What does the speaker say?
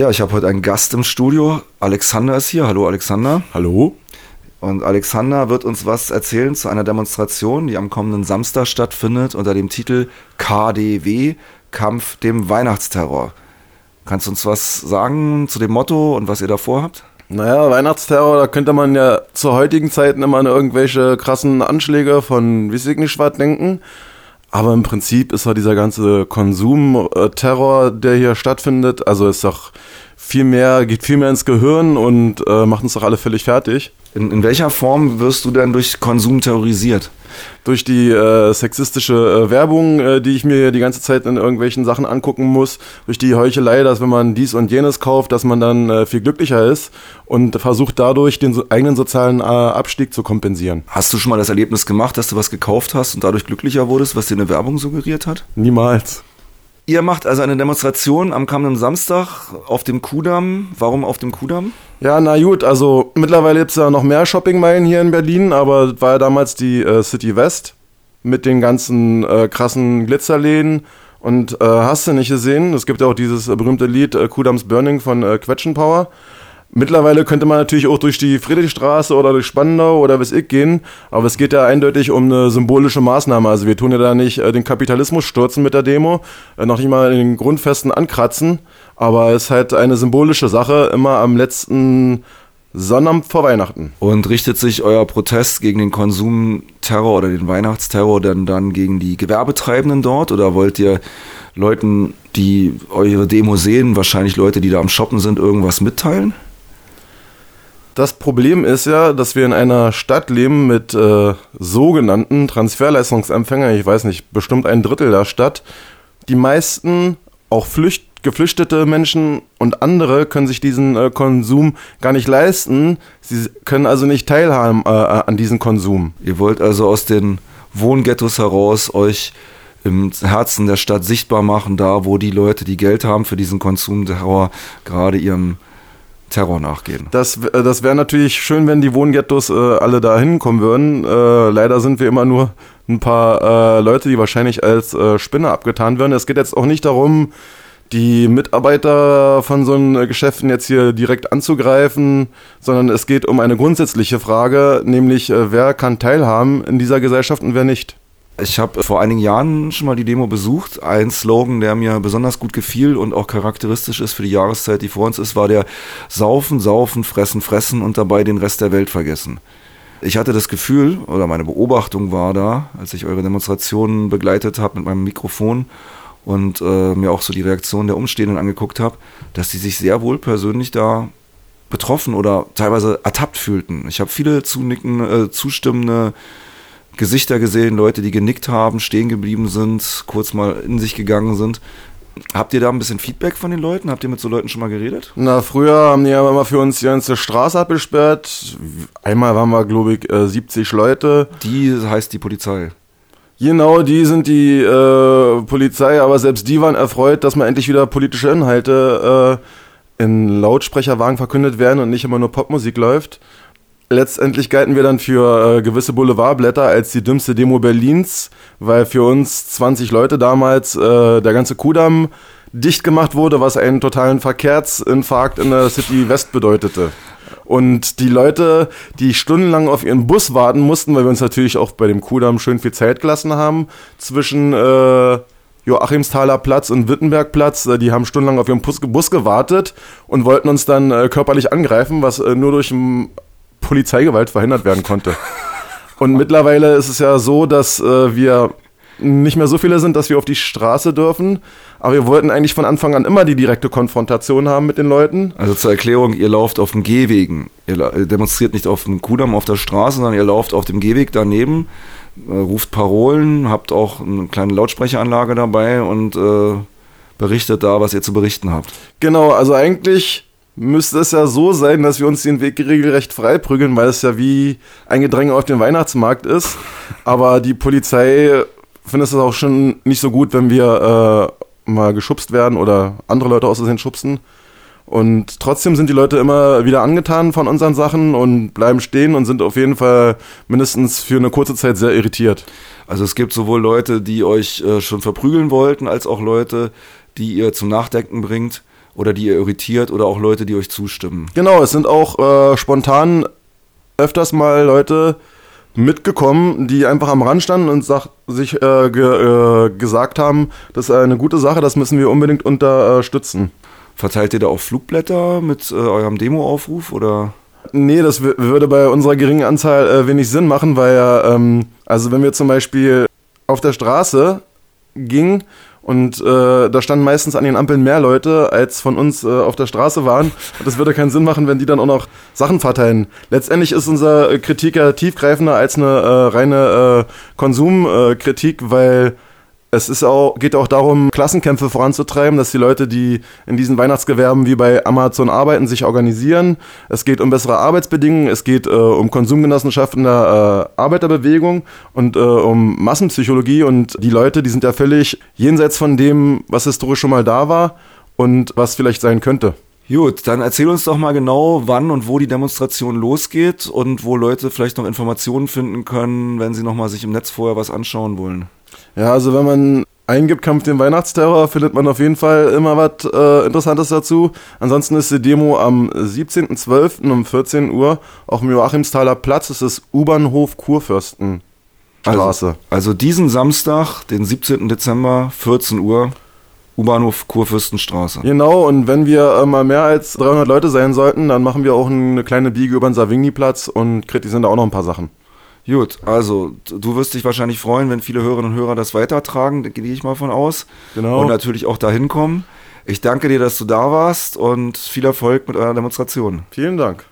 Ja, ich habe heute einen Gast im Studio. Alexander ist hier. Hallo Alexander. Hallo. Und Alexander wird uns was erzählen zu einer Demonstration, die am kommenden Samstag stattfindet unter dem Titel KDW, Kampf dem Weihnachtsterror. Kannst du uns was sagen zu dem Motto und was ihr davor habt? Naja, Weihnachtsterror, da könnte man ja zu heutigen Zeiten immer an irgendwelche krassen Anschläge von ich nicht was denken. Aber im Prinzip ist ja dieser ganze Konsumterror, der hier stattfindet, also ist doch viel mehr, geht viel mehr ins Gehirn und äh, macht uns doch alle völlig fertig. In, in welcher Form wirst du denn durch Konsum terrorisiert? Durch die äh, sexistische äh, Werbung, äh, die ich mir die ganze Zeit in irgendwelchen Sachen angucken muss, durch die Heuchelei, dass wenn man dies und jenes kauft, dass man dann äh, viel glücklicher ist und versucht dadurch den so, eigenen sozialen äh, Abstieg zu kompensieren. Hast du schon mal das Erlebnis gemacht, dass du was gekauft hast und dadurch glücklicher wurdest, was dir eine Werbung suggeriert hat? Niemals. Ihr macht also eine Demonstration am kommenden Samstag auf dem Kudamm. Warum auf dem Kudamm? Ja, na gut, also mittlerweile gibt es ja noch mehr Shoppingmeilen hier in Berlin, aber war ja damals die äh, City West mit den ganzen äh, krassen Glitzerläden. Und äh, hast du nicht gesehen? Es gibt ja auch dieses äh, berühmte Lied äh, Kudams Burning von äh, Quetschenpower. Mittlerweile könnte man natürlich auch durch die Friedrichstraße oder durch Spandau oder was ich gehen, aber es geht ja eindeutig um eine symbolische Maßnahme. Also wir tun ja da nicht äh, den Kapitalismus stürzen mit der Demo, äh, noch nicht mal in den Grundfesten ankratzen, aber es ist halt eine symbolische Sache, immer am letzten Sonnabend vor Weihnachten. Und richtet sich euer Protest gegen den Konsumterror oder den Weihnachtsterror denn dann gegen die Gewerbetreibenden dort oder wollt ihr Leuten, die eure Demo sehen, wahrscheinlich Leute, die da am Shoppen sind, irgendwas mitteilen? Das Problem ist ja, dass wir in einer Stadt leben mit äh, sogenannten Transferleistungsempfängern, ich weiß nicht, bestimmt ein Drittel der Stadt. Die meisten, auch Flücht geflüchtete Menschen und andere können sich diesen äh, Konsum gar nicht leisten. Sie können also nicht teilhaben äh, an diesem Konsum. Ihr wollt also aus den Wohnghettos heraus euch im Herzen der Stadt sichtbar machen, da wo die Leute, die Geld haben für diesen Konsumterror, gerade ihrem Terror nachgehen. Das, äh, das wäre natürlich schön, wenn die Wohnghettos äh, alle da hinkommen würden. Äh, leider sind wir immer nur ein paar äh, Leute, die wahrscheinlich als äh, Spinner abgetan werden. Es geht jetzt auch nicht darum, die Mitarbeiter von so einen Geschäften jetzt hier direkt anzugreifen, sondern es geht um eine grundsätzliche Frage, nämlich äh, wer kann teilhaben in dieser Gesellschaft und wer nicht. Ich habe vor einigen Jahren schon mal die Demo besucht. Ein Slogan, der mir besonders gut gefiel und auch charakteristisch ist für die Jahreszeit, die vor uns ist, war der Saufen, Saufen, Fressen, Fressen und dabei den Rest der Welt vergessen. Ich hatte das Gefühl, oder meine Beobachtung war da, als ich eure Demonstrationen begleitet habe mit meinem Mikrofon und äh, mir auch so die Reaktion der Umstehenden angeguckt habe, dass sie sich sehr wohl persönlich da betroffen oder teilweise ertappt fühlten. Ich habe viele zunicken, äh, zustimmende Gesichter gesehen, Leute, die genickt haben, stehen geblieben sind, kurz mal in sich gegangen sind. Habt ihr da ein bisschen Feedback von den Leuten? Habt ihr mit so Leuten schon mal geredet? Na, früher haben die ja immer für uns die ganze Straße abgesperrt. Einmal waren wir, glaube ich, 70 äh, Leute. Die heißt die Polizei. Genau, die sind die äh, Polizei, aber selbst die waren erfreut, dass mal endlich wieder politische Inhalte äh, in Lautsprecherwagen verkündet werden und nicht immer nur Popmusik läuft. Letztendlich galten wir dann für äh, gewisse Boulevardblätter als die dümmste Demo Berlins, weil für uns 20 Leute damals äh, der ganze Kudamm dicht gemacht wurde, was einen totalen Verkehrsinfarkt in der City West bedeutete. Und die Leute, die stundenlang auf ihren Bus warten mussten, weil wir uns natürlich auch bei dem Kudamm schön viel Zeit gelassen haben, zwischen äh, Joachimsthaler Platz und Wittenbergplatz, äh, die haben stundenlang auf ihren Bus, gewartet und wollten uns dann äh, körperlich angreifen, was äh, nur durch Polizeigewalt verhindert werden konnte. Und mittlerweile ist es ja so, dass äh, wir nicht mehr so viele sind, dass wir auf die Straße dürfen. Aber wir wollten eigentlich von Anfang an immer die direkte Konfrontation haben mit den Leuten. Also zur Erklärung, ihr lauft auf dem Gehwegen. Ihr demonstriert nicht auf dem Kudamm auf der Straße, sondern ihr lauft auf dem Gehweg daneben, äh, ruft Parolen, habt auch eine kleine Lautsprecheranlage dabei und äh, berichtet da, was ihr zu berichten habt. Genau, also eigentlich müsste es ja so sein, dass wir uns den Weg regelrecht freiprügeln, weil es ja wie ein Gedränge auf dem Weihnachtsmarkt ist. Aber die Polizei findet es auch schon nicht so gut, wenn wir äh, mal geschubst werden oder andere Leute aus Versehen schubsen. Und trotzdem sind die Leute immer wieder angetan von unseren Sachen und bleiben stehen und sind auf jeden Fall mindestens für eine kurze Zeit sehr irritiert. Also es gibt sowohl Leute, die euch äh, schon verprügeln wollten, als auch Leute, die ihr zum Nachdenken bringt oder die ihr irritiert oder auch Leute, die euch zustimmen? Genau, es sind auch äh, spontan öfters mal Leute mitgekommen, die einfach am Rand standen und sich äh, ge, äh, gesagt haben, das ist eine gute Sache, das müssen wir unbedingt unterstützen. Verteilt ihr da auch Flugblätter mit äh, eurem Demoaufruf oder? Nee, das würde bei unserer geringen Anzahl äh, wenig Sinn machen, weil ja, ähm, also wenn wir zum Beispiel auf der Straße gingen und äh, da standen meistens an den Ampeln mehr Leute, als von uns äh, auf der Straße waren. Und das würde keinen Sinn machen, wenn die dann auch noch Sachen verteilen. Letztendlich ist unsere Kritik ja tiefgreifender als eine äh, reine äh, Konsumkritik, weil es ist auch, geht auch darum, Klassenkämpfe voranzutreiben, dass die Leute, die in diesen Weihnachtsgewerben wie bei Amazon arbeiten, sich organisieren. Es geht um bessere Arbeitsbedingungen, es geht äh, um Konsumgenossenschaften der äh, Arbeiterbewegung und äh, um Massenpsychologie und die Leute, die sind ja völlig jenseits von dem, was historisch schon mal da war und was vielleicht sein könnte. Gut, dann erzähl uns doch mal genau, wann und wo die Demonstration losgeht und wo Leute vielleicht noch Informationen finden können, wenn sie noch mal sich im Netz vorher was anschauen wollen. Ja, also wenn man eingibt Kampf den Weihnachtsterror, findet man auf jeden Fall immer was äh, Interessantes dazu. Ansonsten ist die Demo am 17.12. um 14 Uhr auf dem Joachimsthaler Platz. Es ist U-Bahnhof Kurfürstenstraße. Also, also diesen Samstag, den 17. Dezember, 14 Uhr, U-Bahnhof Kurfürstenstraße. Genau, und wenn wir äh, mal mehr als 300 Leute sein sollten, dann machen wir auch eine kleine Biege über den Savigny-Platz und kritisieren da auch noch ein paar Sachen. Gut, also du wirst dich wahrscheinlich freuen, wenn viele Hörerinnen und Hörer das weitertragen, da gehe ich mal von aus. Genau. Und natürlich auch dahin kommen. Ich danke dir, dass du da warst und viel Erfolg mit eurer Demonstration. Vielen Dank.